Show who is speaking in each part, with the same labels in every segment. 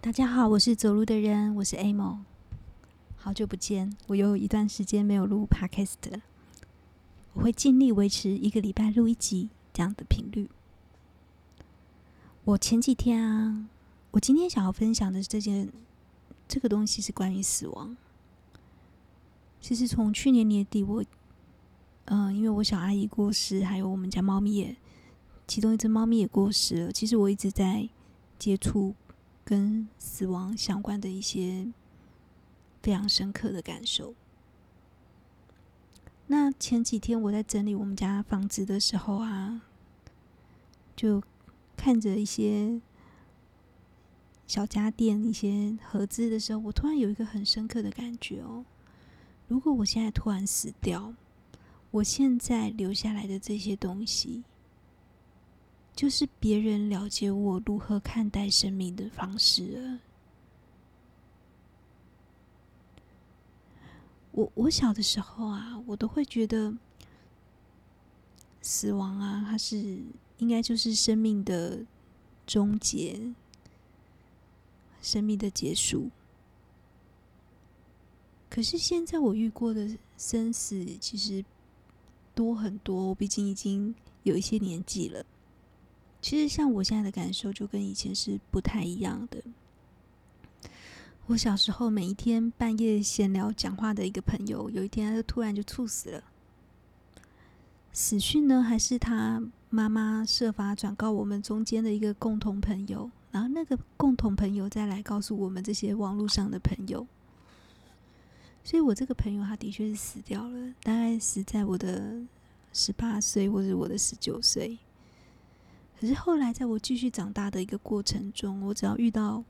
Speaker 1: 大家好，我是走路的人，我是 Amo。好久不见，我有一段时间没有录 Podcast 了。我会尽力维持一个礼拜录一集这样的频率。我前几天啊，我今天想要分享的这件这个东西是关于死亡。其实从去年年底，我嗯、因为我小阿姨过世，还有我们家猫咪也，其中一只猫咪也过世了。其实我一直在接触跟死亡相关的一些非常深刻的感受。那前几天我在整理我们家房子的时候啊，就看着一些小家电、一些盒子的时候，我突然有一个很深刻的感觉哦。如果我现在突然死掉，我现在留下来的这些东西，就是别人了解我如何看待生命的方式了。我我小的时候啊，我都会觉得死亡啊，它是应该就是生命的终结，生命的结束。可是现在我遇过的生死其实多很多，我毕竟已经有一些年纪了。其实像我现在的感受，就跟以前是不太一样的。我小时候每一天半夜闲聊讲话的一个朋友，有一天他就突然就猝死了。死讯呢，还是他妈妈设法转告我们中间的一个共同朋友，然后那个共同朋友再来告诉我们这些网络上的朋友。所以我这个朋友他的确是死掉了，大概死在我的十八岁或者我的十九岁。可是后来在我继续长大的一个过程中，我只要遇到。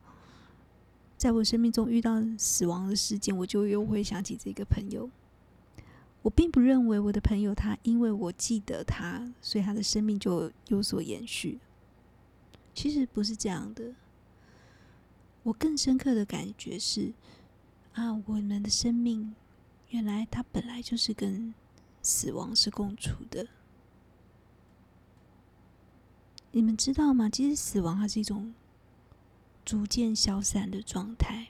Speaker 1: 在我生命中遇到死亡的事件，我就又会想起这个朋友。我并不认为我的朋友他因为我记得他，所以他的生命就有所延续。其实不是这样的。我更深刻的感觉是，啊，我们的生命原来它本来就是跟死亡是共处的。你们知道吗？其实死亡它是一种。逐渐消散的状态。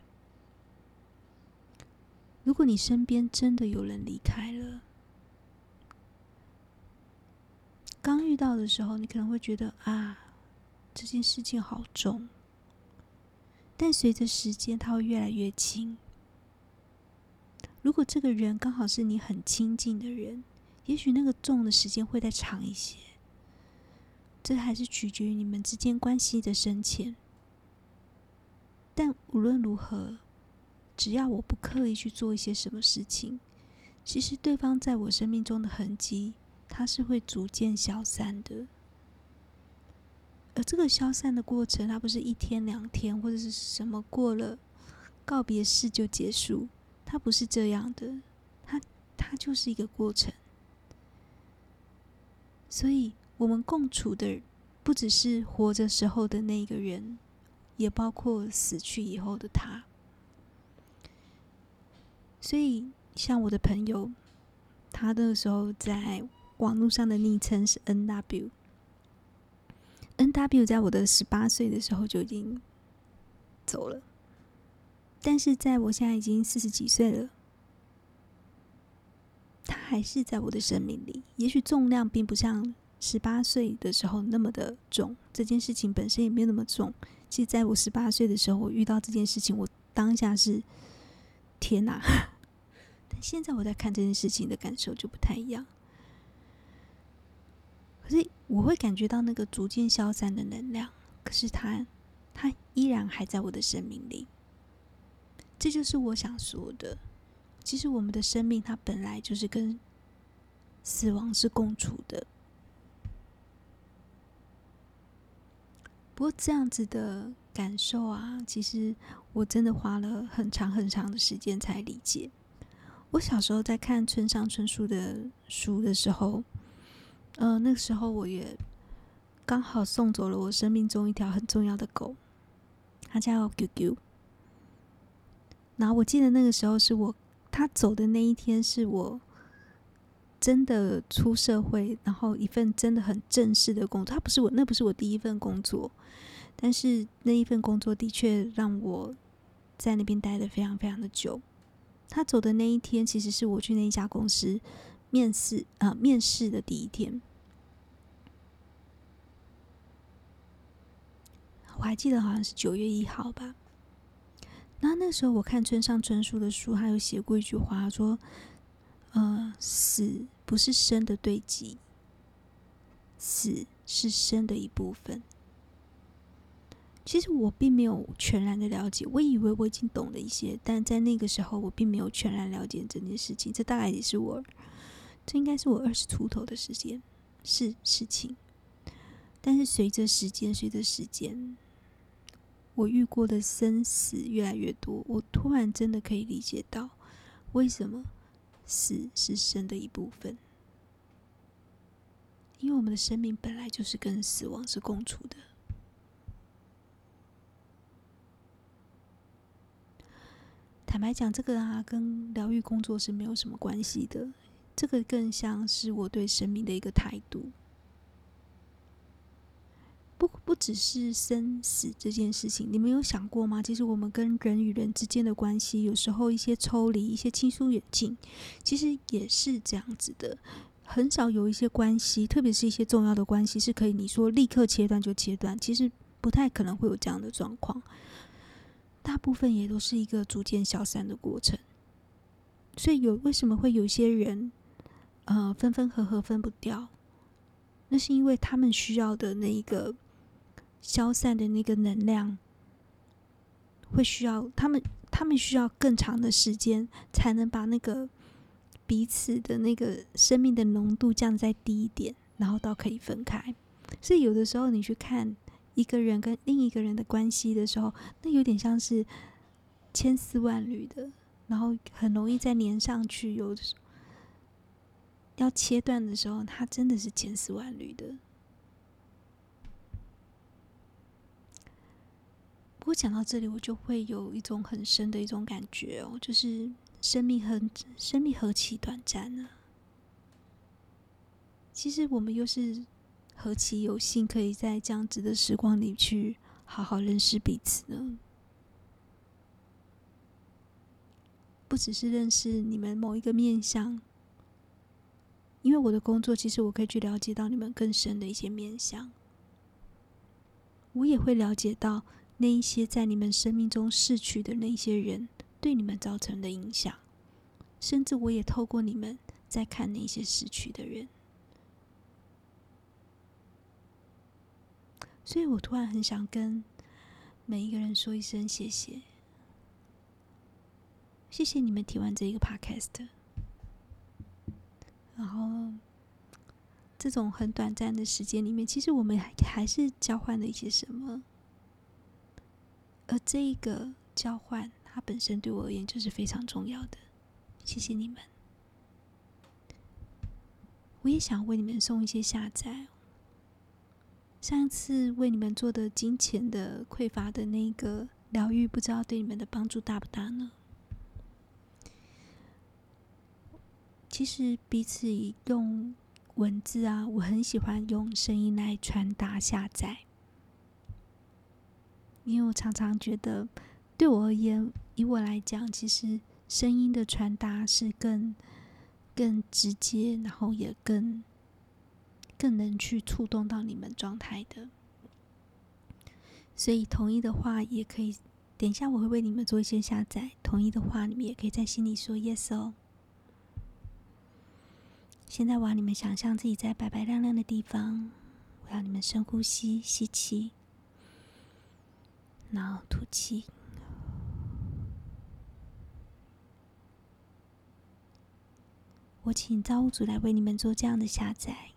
Speaker 1: 如果你身边真的有人离开了，刚遇到的时候，你可能会觉得啊，这件事情好重。但随着时间，它会越来越轻。如果这个人刚好是你很亲近的人，也许那个重的时间会再长一些。这还是取决于你们之间关系的深浅。但无论如何，只要我不刻意去做一些什么事情，其实对方在我生命中的痕迹，它是会逐渐消散的。而这个消散的过程，它不是一天两天或者是什么过了告别式就结束，它不是这样的，它它就是一个过程。所以，我们共处的不只是活着时候的那个人。也包括死去以后的他，所以像我的朋友，他那时候在网络上的昵称是 N W。N W 在我的十八岁的时候就已经走了，但是在我现在已经四十几岁了，他还是在我的生命里。也许重量并不像十八岁的时候那么的重，这件事情本身也没有那么重。其实，在我十八岁的时候，我遇到这件事情，我当下是天哪！但现在我在看这件事情的感受就不太一样。可是，我会感觉到那个逐渐消散的能量，可是它，它依然还在我的生命里。这就是我想说的。其实，我们的生命它本来就是跟死亡是共处的。不过这样子的感受啊，其实我真的花了很长很长的时间才理解。我小时候在看村上春树的书的时候，呃，那个时候我也刚好送走了我生命中一条很重要的狗，它叫 QQ。然后我记得那个时候是我他走的那一天，是我。真的出社会，然后一份真的很正式的工作，他不是我，那不是我第一份工作，但是那一份工作的确让我在那边待得非常非常的久。他走的那一天，其实是我去那一家公司面试啊、呃、面试的第一天。我还记得好像是九月一号吧。那那时候我看村上春树的书，他有写过一句话，说：“呃，死不是生的对极，死是生的一部分。”其实我并没有全然的了解，我以为我已经懂了一些，但在那个时候我并没有全然了解这件事情。这大概也是我，这应该是我二十出头的时间是事情。但是随着时间，随着时间。我遇过的生死越来越多，我突然真的可以理解到，为什么死是生的一部分。因为我们的生命本来就是跟死亡是共处的。坦白讲，这个啊，跟疗愈工作是没有什么关系的，这个更像是我对生命的一个态度。不不只是生死这件事情，你们有想过吗？其实我们跟人与人之间的关系，有时候一些抽离、一些亲疏远近，其实也是这样子的。很少有一些关系，特别是一些重要的关系，是可以你说立刻切断就切断。其实不太可能会有这样的状况，大部分也都是一个逐渐消散的过程。所以有为什么会有些人，呃，分分合合分不掉？那是因为他们需要的那一个。消散的那个能量，会需要他们，他们需要更长的时间，才能把那个彼此的那个生命的浓度降再低一点，然后到可以分开。所以有的时候你去看一个人跟另一个人的关系的时候，那有点像是千丝万缕的，然后很容易再连上去。有要切断的时候，它真的是千丝万缕的。不过讲到这里，我就会有一种很深的一种感觉哦，就是生命很，生命何其短暂呢？其实我们又是何其有幸，可以在这样子的时光里去好好认识彼此呢？不只是认识你们某一个面向，因为我的工作，其实我可以去了解到你们更深的一些面向，我也会了解到。那一些在你们生命中逝去的那些人，对你们造成的影响，甚至我也透过你们在看那些逝去的人，所以我突然很想跟每一个人说一声谢谢，谢谢你们听完这一个 podcast，然后这种很短暂的时间里面，其实我们还还是交换了一些什么。而这一个交换，它本身对我而言就是非常重要的。谢谢你们，我也想为你们送一些下载。上次为你们做的金钱的匮乏的那个疗愈，不知道对你们的帮助大不大呢？其实彼此用文字啊，我很喜欢用声音来传达下载。因为我常常觉得，对我而言，以我来讲，其实声音的传达是更、更直接，然后也更、更能去触动到你们状态的。所以，同意的话也可以，等一下我会为你们做一些下载。同意的话，你们也可以在心里说 “yes” 哦。现在我要你们想象自己在白白亮亮的地方，我要你们深呼吸，吸气。然后吐气。我请造物主来为你们做这样的下载。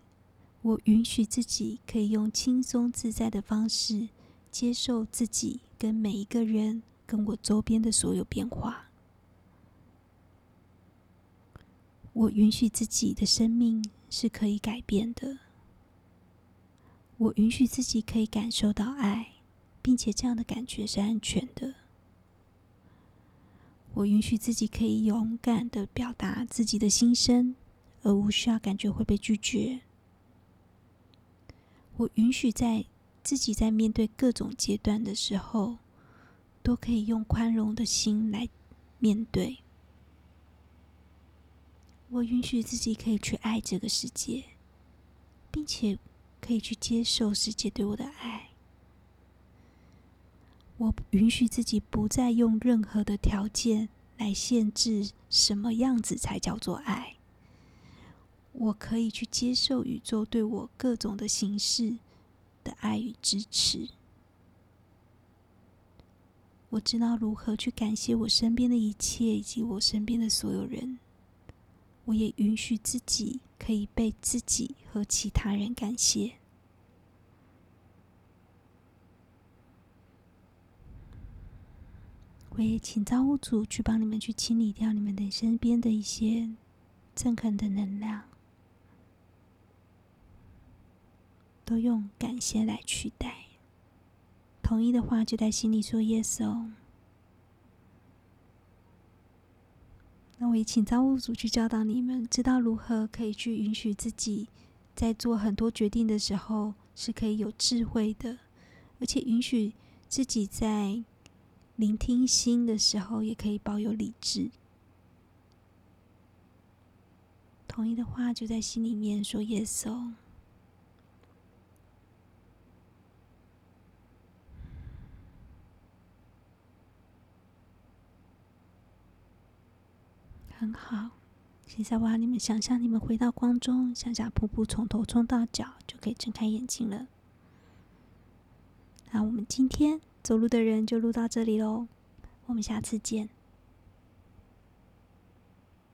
Speaker 1: 我允许自己可以用轻松自在的方式接受自己跟每一个人跟我周边的所有变化。我允许自己的生命是可以改变的。我允许自己可以感受到爱。并且这样的感觉是安全的。我允许自己可以勇敢的表达自己的心声，而无需要感觉会被拒绝。我允许在自己在面对各种阶段的时候，都可以用宽容的心来面对。我允许自己可以去爱这个世界，并且可以去接受世界对我的爱。我允许自己不再用任何的条件来限制什么样子才叫做爱。我可以去接受宇宙对我各种的形式的爱与支持。我知道如何去感谢我身边的一切以及我身边的所有人。我也允许自己可以被自己和其他人感谢。我也请造物主去帮你们去清理掉你们的身边的一些憎恨的能量，都用感谢来取代。同意的话，就在心里说 “yes” 哦。那我也请造物主去教导你们，知道如何可以去允许自己在做很多决定的时候是可以有智慧的，而且允许自己在。聆听心的时候，也可以保有理智。同意的话，就在心里面说 “yes” 哦。很好，现在我要你们想象，你们回到光中，想象瀑布从头冲到脚，就可以睁开眼睛了。那我们今天。走路的人就录到这里喽，我们下次见。